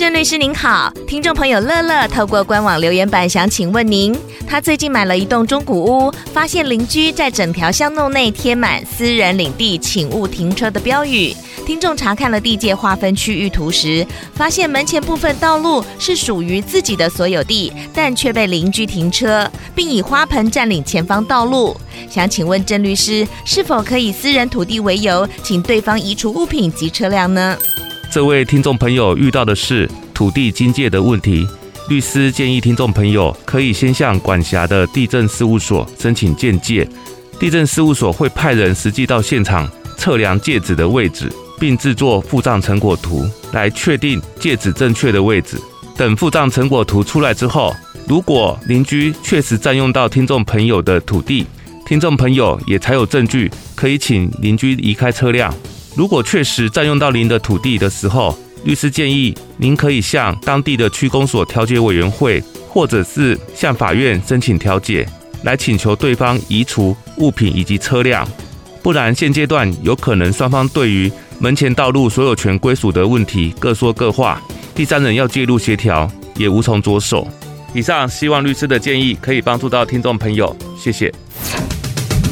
郑律师您好，听众朋友乐乐透过官网留言板想请问您，他最近买了一栋中古屋，发现邻居在整条巷弄内贴满“私人领地，请勿停车”的标语。听众查看了地界划分区域图时，发现门前部分道路是属于自己的所有地，但却被邻居停车，并以花盆占领前方道路。想请问郑律师，是否可以私人土地为由，请对方移除物品及车辆呢？这位听众朋友遇到的是土地经界的问题，律师建议听众朋友可以先向管辖的地政事务所申请鉴界，地政事务所会派人实际到现场测量界址的位置，并制作复丈成果图来确定界址正确的位置。等复丈成果图出来之后，如果邻居确实占用到听众朋友的土地，听众朋友也才有证据可以请邻居移开车辆。如果确实占用到您的土地的时候，律师建议您可以向当地的区公所调解委员会，或者是向法院申请调解，来请求对方移除物品以及车辆。不然现阶段有可能双方对于门前道路所有权归属的问题各说各话，第三人要介入协调也无从着手。以上希望律师的建议可以帮助到听众朋友，谢谢。